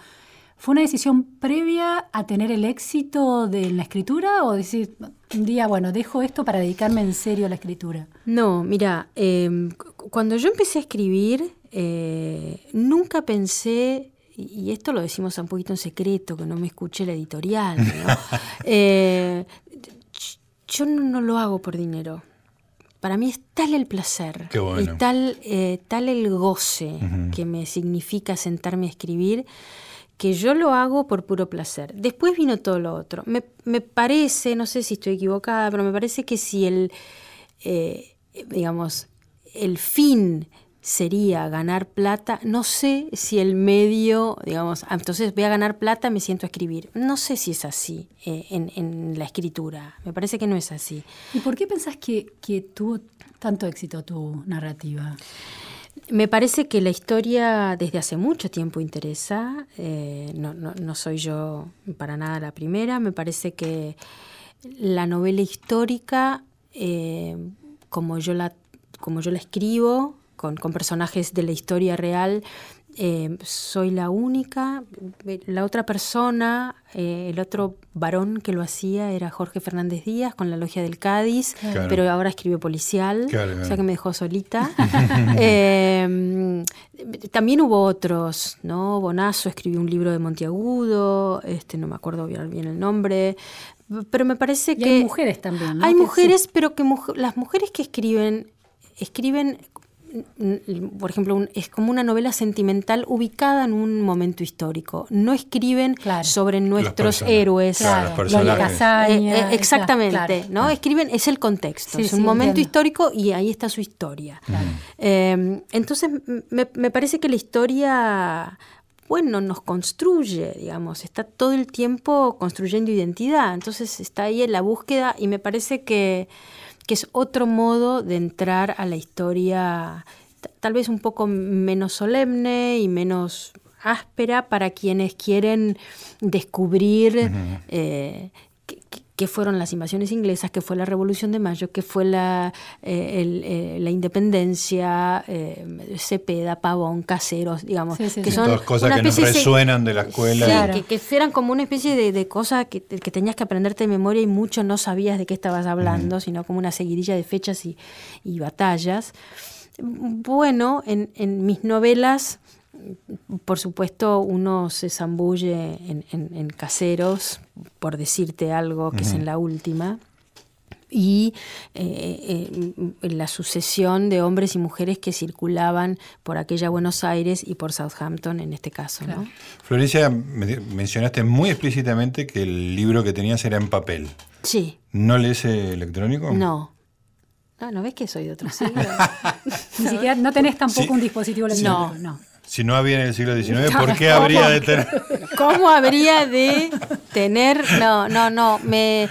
¿Fue una decisión previa a tener el éxito de la escritura o decir un día, bueno, dejo esto para dedicarme en serio a la escritura? No, mira, em, cuando yo empecé a escribir, eh, nunca pensé y, esto lo decimos un poquito en secreto, que no me escuche la editorial, eh, yo no, lo hago por dinero. Para mí es tal el placer y tal, eh, tal el goce que me significa sentarme a escribir que yo lo hago por puro placer. Después vino todo lo otro. Me, parece, no sé si estoy equivocada, pero me parece que si el, eh, digamos, el fin sería ganar plata, no sé si el medio, digamos, ah, entonces voy a ganar plata, me siento a escribir. No sé si es así eh, en, la escritura, me parece que no es así. ¿Y por qué pensás que, tuvo tanto éxito tu narrativa? Me parece que la historia desde hace mucho tiempo interesa, eh, no, soy yo para nada la primera, me parece que la novela histórica, eh, como, yo la, como yo la escribo, con, personajes de la historia real. Eh, soy la única. La otra persona, eh, el otro varón que lo hacía era Jorge Fernández Díaz con la Logia del Cádiz, pero ahora escribe policial, o sea que me dejó solita. Eh, también hubo otros, ¿no? Bonazo escribió un libro de Monteagudo, este, no me acuerdo bien, el nombre, pero me parece que... Hay mujeres también. Hay mujeres, pero que las mujeres que escriben escriben por ejemplo, es como una novela sentimental ubicada en un momento histórico. No escriben sobre nuestros héroes. Claro, eh, eh, exactamente, ¿no? Escriben, es el contexto, es un momento histórico y ahí está su historia. Em, entonces, me, parece que la historia bueno, nos construye, digamos, está todo el tiempo construyendo identidad, entonces está ahí en la búsqueda y me parece que que es otro modo de entrar a la historia tal vez un poco menos solemne y menos áspera para quienes quieren descubrir qué fueron las invasiones inglesas, qué fue la Revolución de Mayo, qué fue la, eh, eh, la independencia, eh, Cepeda, Pavón, Caseros, digamos. que son Todas cosas que nos resuenan de la escuela. Sí, que, eran como una especie de, de cosas que, tenías que aprenderte de memoria y mucho no sabías de qué estabas hablando, sino como una seguidilla de fechas y, y batallas. Bueno, en, en mis novelas por supuesto, uno se zambulle en, caseros, por decirte algo que es en la última, y eh, eh, la sucesión de hombres y mujeres que circulaban por aquella Buenos Aires y por Southampton en este caso. ¿no? Florencia, mencionaste muy explícitamente que el libro que tenías era en papel. Sí. ¿No lees electrónico? No. No, ¿no ves que soy de otro siglo? Ni siquiera, no tenés tampoco un dispositivo electrónico. no. Si no había en el siglo XIX, ¿por qué habría de tener? ¿Cómo habría de tener? No, no, no. Me,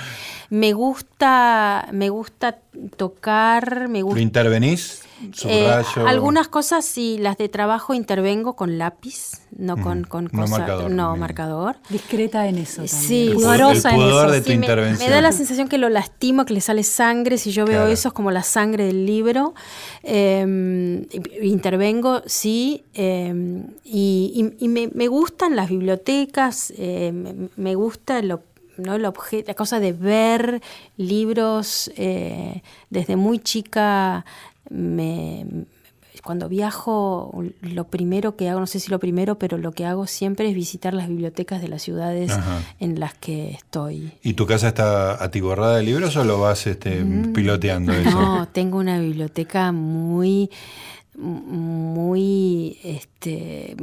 me gusta, me gusta tocar, me gusta. ¿Lo intervenís? Eh, algunas cosas sí, las de trabajo intervengo con lápiz, no con, con no marcador, no marcador. Discreta en eso. También. Sí, pudorosa en eso. De tu intervención. Me, da la sensación que lo lastimo, que le sale sangre. Si yo veo eso es como la sangre del libro. Em, intervengo, sí. Em, y, me, gustan las bibliotecas, em, me gusta lo ¿no? El objeto, la cosa de ver libros eh, desde muy chica me, cuando viajo, lo primero que hago, no sé si lo primero, pero lo que hago siempre es visitar las bibliotecas de las ciudades en las que estoy. ¿Y tu casa está atiborrada de libros o lo vas este, mm, piloteando eso? No, tengo una biblioteca muy muy, este,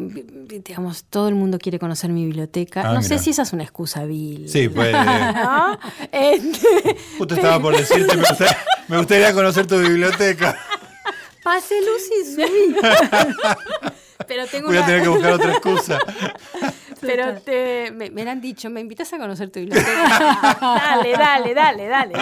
digamos, todo el mundo quiere conocer mi biblioteca. Ah, no sé si esa es una excusa vil. Sí, pues. Justo estaba por decirte, me gustaría conocer tu biblioteca. Pase Lucy, subí. Pero tengo Voy a tener que buscar otra excusa. Pero te, me, me, han dicho, ¿me invitas a conocer tu biblioteca? dale, dale, dale, dale.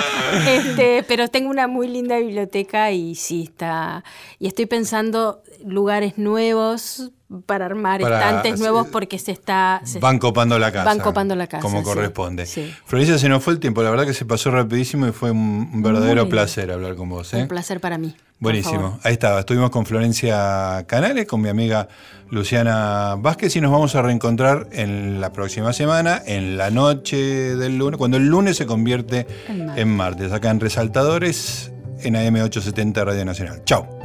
Este, pero tengo una muy linda biblioteca y sí está. Y estoy pensando lugares nuevos para armar estantes nuevos porque se está... van copando la casa. Van copando la casa. Como corresponde. Florencia, se nos fue el tiempo. La verdad que se pasó rapidísimo y fue un verdadero placer hablar con vos. ¿eh? Un placer para mí. Buenísimo. Ahí estaba. Estuvimos con Florencia Canales, con mi amiga Luciana Vázquez y nos vamos a reencontrar en la próxima semana, en la noche del lunes, cuando el lunes se convierte en martes, acá en Resaltadores, en AM870 Radio Nacional. Chao.